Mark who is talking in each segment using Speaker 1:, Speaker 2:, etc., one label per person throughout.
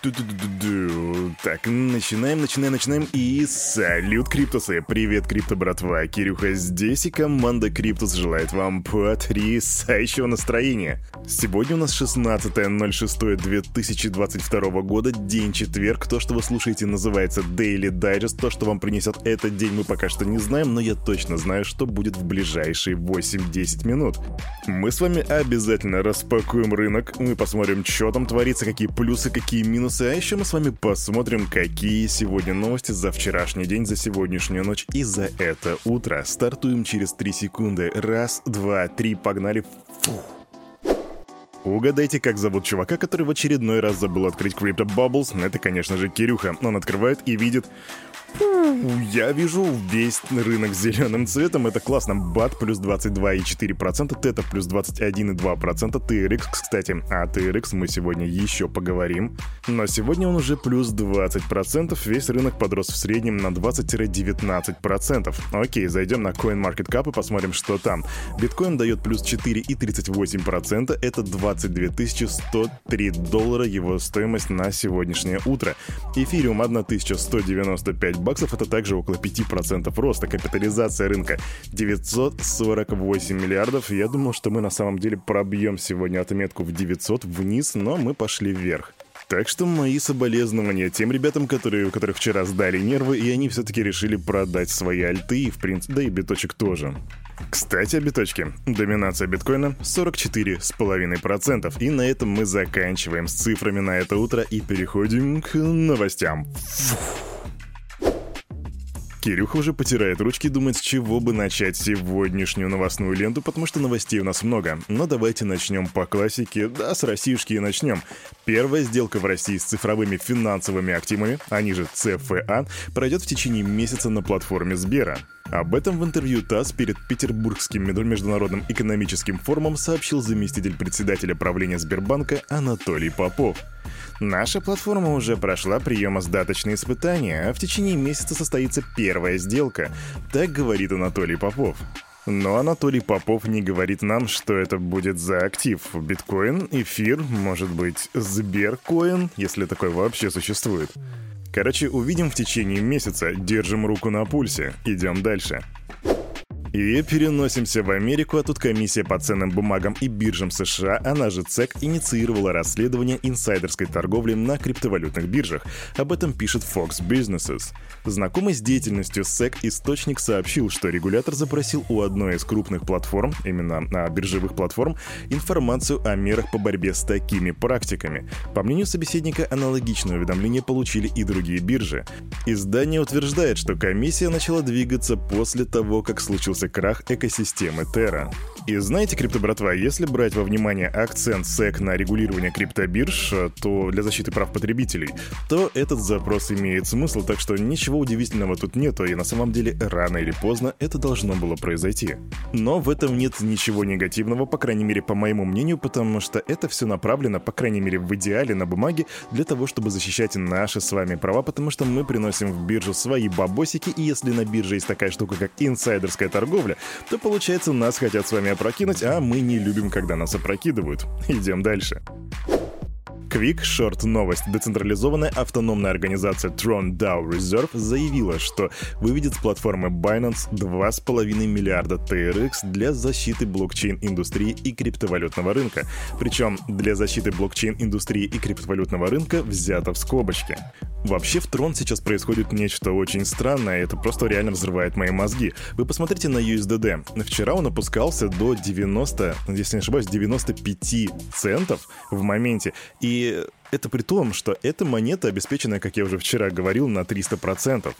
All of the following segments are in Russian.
Speaker 1: Так, начинаем, начинаем, начинаем. И салют, Криптусы! Привет, Крипто братва! Кирюха здесь, и команда Криптус желает вам потрясающего настроения. Сегодня у нас 16.06.2022 года, день четверг. То, что вы слушаете, называется Daily Digest. То, что вам принесет этот день, мы пока что не знаем, но я точно знаю, что будет в ближайшие 8-10 минут. Мы с вами обязательно распакуем рынок, мы посмотрим, что там творится, какие плюсы, какие минусы, а еще мы с вами посмотрим, какие сегодня новости за вчерашний день, за сегодняшнюю ночь и за это утро. Стартуем через 3 секунды. Раз, два, три, погнали. Фух. Угадайте, как зовут чувака, который в очередной раз забыл открыть Crypto Bubbles? Это, конечно же, Кирюха. Он открывает и видит я вижу весь рынок зеленым цветом. Это классно. Бат плюс 22,4%, Тета плюс 21,2%, TRX, кстати. А TRX мы сегодня еще поговорим. Но сегодня он уже плюс 20%. Весь рынок подрос в среднем на 20-19%. Окей, зайдем на CoinMarketCap и посмотрим, что там. Биткоин дает плюс 4,38%. Это 22 103 доллара его стоимость на сегодняшнее утро. Эфириум 1195 баксов это также около 5% роста. Капитализация рынка 948 миллиардов. Я думал, что мы на самом деле пробьем сегодня отметку в 900 вниз, но мы пошли вверх. Так что мои соболезнования тем ребятам, которые, у которых вчера сдали нервы, и они все-таки решили продать свои альты, и в принципе, да и биточек тоже. Кстати, о биточке. Доминация биткоина 44,5%. И на этом мы заканчиваем с цифрами на это утро и переходим к новостям. Фух. Кирюха уже потирает ручки думает, с чего бы начать сегодняшнюю новостную ленту, потому что новостей у нас много. Но давайте начнем по классике, да, с Россиюшки и начнем. Первая сделка в России с цифровыми финансовыми активами, они же ЦФА, пройдет в течение месяца на платформе Сбера. Об этом в интервью ТАСС перед Петербургским международным экономическим форумом сообщил заместитель председателя правления Сбербанка Анатолий Попов. Наша платформа уже прошла приемо-сдаточные испытания, а в течение месяца состоится первая сделка, так говорит Анатолий Попов. Но Анатолий Попов не говорит нам, что это будет за актив. Биткоин, эфир, может быть, Сберкоин, если такой вообще существует. Короче, увидим в течение месяца, держим руку на пульсе, идем дальше. И переносимся в Америку, а тут комиссия по ценным бумагам и биржам США, она же ЦЕК, инициировала расследование инсайдерской торговли на криптовалютных биржах. Об этом пишет Fox Businesses. Знакомый с деятельностью СЭК источник сообщил, что регулятор запросил у одной из крупных платформ, именно а, биржевых платформ, информацию о мерах по борьбе с такими практиками. По мнению собеседника, аналогичное уведомление получили и другие биржи. Издание утверждает, что комиссия начала двигаться после того, как случился крах экосистемы Terra. И знаете, крипто-братва, если брать во внимание акцент SEC на регулирование криптобирж, то для защиты прав потребителей, то этот запрос имеет смысл, так что ничего удивительного тут нету, и на самом деле рано или поздно это должно было произойти. Но в этом нет ничего негативного, по крайней мере, по моему мнению, потому что это все направлено, по крайней мере, в идеале на бумаге, для того, чтобы защищать наши с вами права, потому что мы приносим в биржу свои бабосики, и если на бирже есть такая штука, как инсайдерская торговля, то получается нас хотят с вами опрокинуть, а мы не любим, когда нас опрокидывают. Идем дальше. Quick Short новость. Децентрализованная автономная организация Tron DAO Reserve заявила, что выведет с платформы Binance 2,5 миллиарда TRX для защиты блокчейн-индустрии и криптовалютного рынка. Причем для защиты блокчейн-индустрии и криптовалютного рынка взято в скобочки. Вообще в Трон сейчас происходит нечто очень странное, это просто реально взрывает мои мозги. Вы посмотрите на USDD. Вчера он опускался до 90, если не ошибаюсь, 95 центов в моменте. И это при том, что эта монета обеспечена, как я уже вчера говорил, на 300%.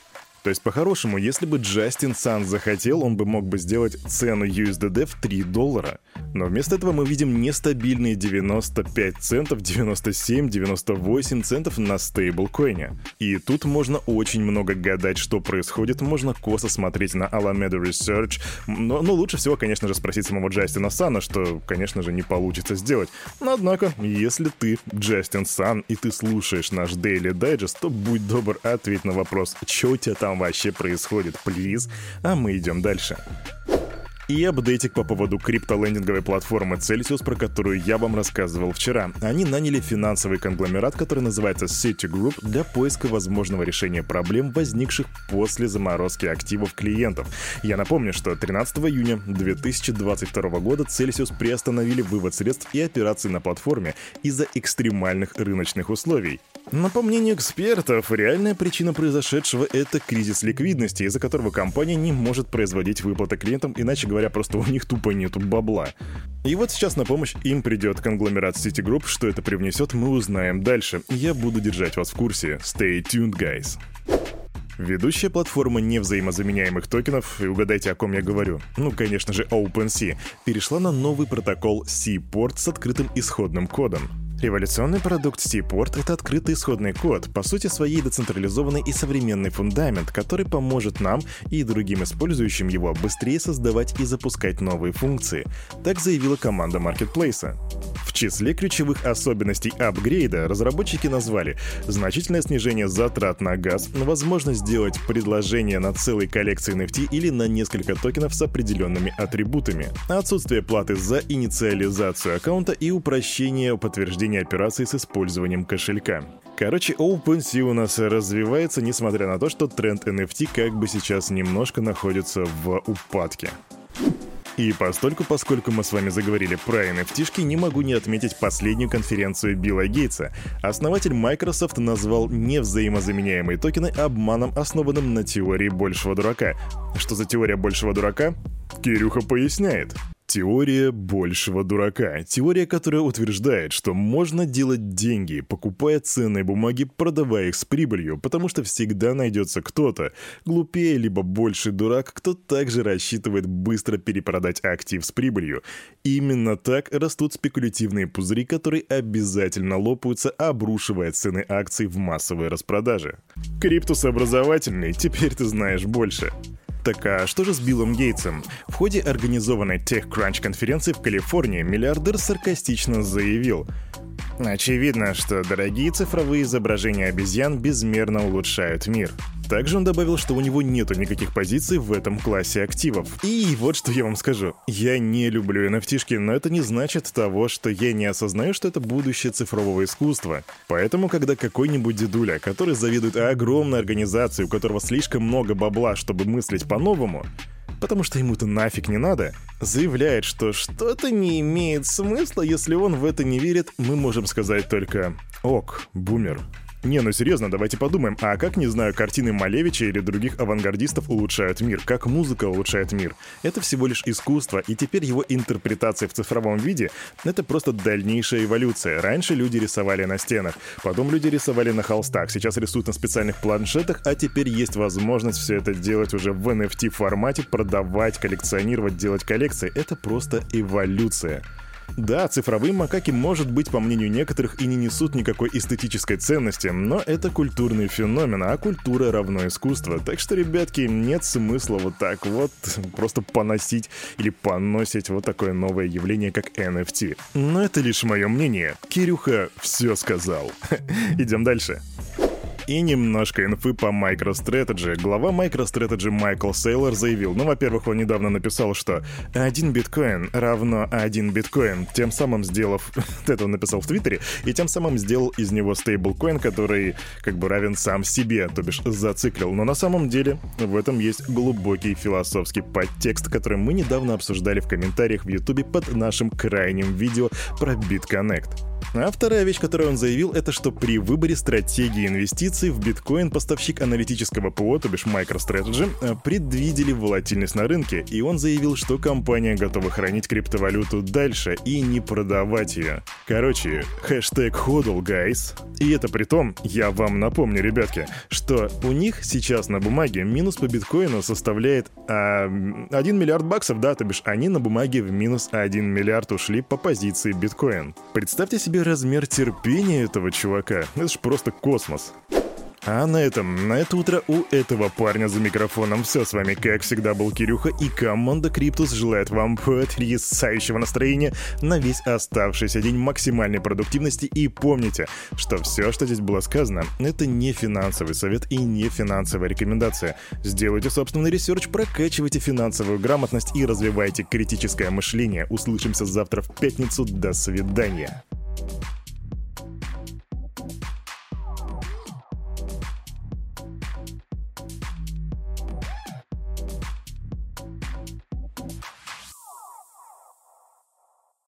Speaker 1: То есть, по-хорошему, если бы Джастин Сан захотел, он бы мог бы сделать цену USDD в 3 доллара. Но вместо этого мы видим нестабильные 95 центов, 97, 98 центов на стейблкоине. И тут можно очень много гадать, что происходит, можно косо смотреть на Alameda Research, но, но лучше всего, конечно же, спросить самого Джастина Сана, что, конечно же, не получится сделать. Но однако, если ты Джастин Сан и ты слушаешь наш Daily Digest, то будь добр, ответь на вопрос, что у тебя там вообще происходит, плиз, а мы идем дальше. И апдейтик по поводу криптолендинговой платформы Celsius, про которую я вам рассказывал вчера. Они наняли финансовый конгломерат, который называется Citigroup, для поиска возможного решения проблем, возникших после заморозки активов клиентов. Я напомню, что 13 июня 2022 года Celsius приостановили вывод средств и операций на платформе из-за экстремальных рыночных условий. Но по мнению экспертов, реальная причина произошедшего — это кризис ликвидности, из-за которого компания не может производить выплаты клиентам, иначе говоря, просто у них тупо нету бабла. И вот сейчас на помощь им придет конгломерат Citigroup, что это привнесет, мы узнаем дальше. Я буду держать вас в курсе. Stay tuned, guys. Ведущая платформа невзаимозаменяемых токенов, и угадайте, о ком я говорю, ну, конечно же, OpenSea, перешла на новый протокол Seaport с открытым исходным кодом. Революционный продукт Seaport — это открытый исходный код, по сути своей децентрализованный и современный фундамент, который поможет нам и другим использующим его быстрее создавать и запускать новые функции. Так заявила команда маркетплейса. В числе ключевых особенностей апгрейда разработчики назвали значительное снижение затрат на газ, возможность сделать предложение на целой коллекции NFT или на несколько токенов с определенными атрибутами, отсутствие платы за инициализацию аккаунта и упрощение подтверждения проведения операций с использованием кошелька. Короче, OpenSea у нас развивается, несмотря на то, что тренд NFT как бы сейчас немножко находится в упадке. И постольку, поскольку мы с вами заговорили про nft не могу не отметить последнюю конференцию Билла Гейтса. Основатель Microsoft назвал невзаимозаменяемые токены обманом, основанным на теории большего дурака. Что за теория большего дурака? Кирюха поясняет. Теория большего дурака. Теория, которая утверждает, что можно делать деньги, покупая ценные бумаги, продавая их с прибылью, потому что всегда найдется кто-то, глупее либо больший дурак, кто также рассчитывает быстро перепродать актив с прибылью. Именно так растут спекулятивные пузыри, которые обязательно лопаются, обрушивая цены акций в массовые распродажи. Криптус образовательный, теперь ты знаешь больше. Так а что же с Биллом Гейтсом? В ходе организованной TechCrunch конференции в Калифорнии миллиардер саркастично заявил, Очевидно, что дорогие цифровые изображения обезьян безмерно улучшают мир. Также он добавил, что у него нету никаких позиций в этом классе активов. И вот что я вам скажу. Я не люблю nft но это не значит того, что я не осознаю, что это будущее цифрового искусства. Поэтому, когда какой-нибудь дедуля, который завидует огромной организации, у которого слишком много бабла, чтобы мыслить по-новому, потому что ему-то нафиг не надо, заявляет, что что-то не имеет смысла, если он в это не верит, мы можем сказать только «Ок, бумер». Не, ну серьезно, давайте подумаем, а как, не знаю, картины Малевича или других авангардистов улучшают мир? Как музыка улучшает мир? Это всего лишь искусство, и теперь его интерпретация в цифровом виде — это просто дальнейшая эволюция. Раньше люди рисовали на стенах, потом люди рисовали на холстах, сейчас рисуют на специальных планшетах, а теперь есть возможность все это делать уже в NFT формате, продавать, коллекционировать, делать коллекции. Это просто эволюция. Да, цифровые макаки, может быть, по мнению некоторых, и не несут никакой эстетической ценности, но это культурный феномен, а культура равно искусство. Так что, ребятки, нет смысла вот так вот просто поносить или поносить вот такое новое явление, как NFT. Но это лишь мое мнение. Кирюха все сказал. Идем дальше. И немножко инфы по MicroStrategy. Глава MicroStrategy Майкл Сейлор заявил, ну, во-первых, он недавно написал, что один биткоин равно один биткоин, тем самым сделав, это он написал в Твиттере, и тем самым сделал из него стейблкоин, который как бы равен сам себе, то бишь зациклил. Но на самом деле в этом есть глубокий философский подтекст, который мы недавно обсуждали в комментариях в Ютубе под нашим крайним видео про BitConnect. А вторая вещь, которую он заявил, это что при выборе стратегии инвестиций в биткоин поставщик аналитического ПО, то бишь MicroStrategy, э, предвидели волатильность на рынке, и он заявил, что компания готова хранить криптовалюту дальше и не продавать ее. Короче, хэштег HODL, guys. И это при том, я вам напомню, ребятки, что у них сейчас на бумаге минус по биткоину составляет а, 1 миллиард баксов, да, то бишь они на бумаге в минус 1 миллиард ушли по позиции биткоин. Представьте себе размер терпения этого чувака. Это ж просто космос. А на этом, на это утро у этого парня за микрофоном все. С вами, как всегда, был Кирюха, и команда Криптус желает вам потрясающего настроения на весь оставшийся день максимальной продуктивности. И помните, что все, что здесь было сказано, это не финансовый совет и не финансовая рекомендация. Сделайте собственный research, прокачивайте финансовую грамотность и развивайте критическое мышление. Услышимся завтра в пятницу. До свидания.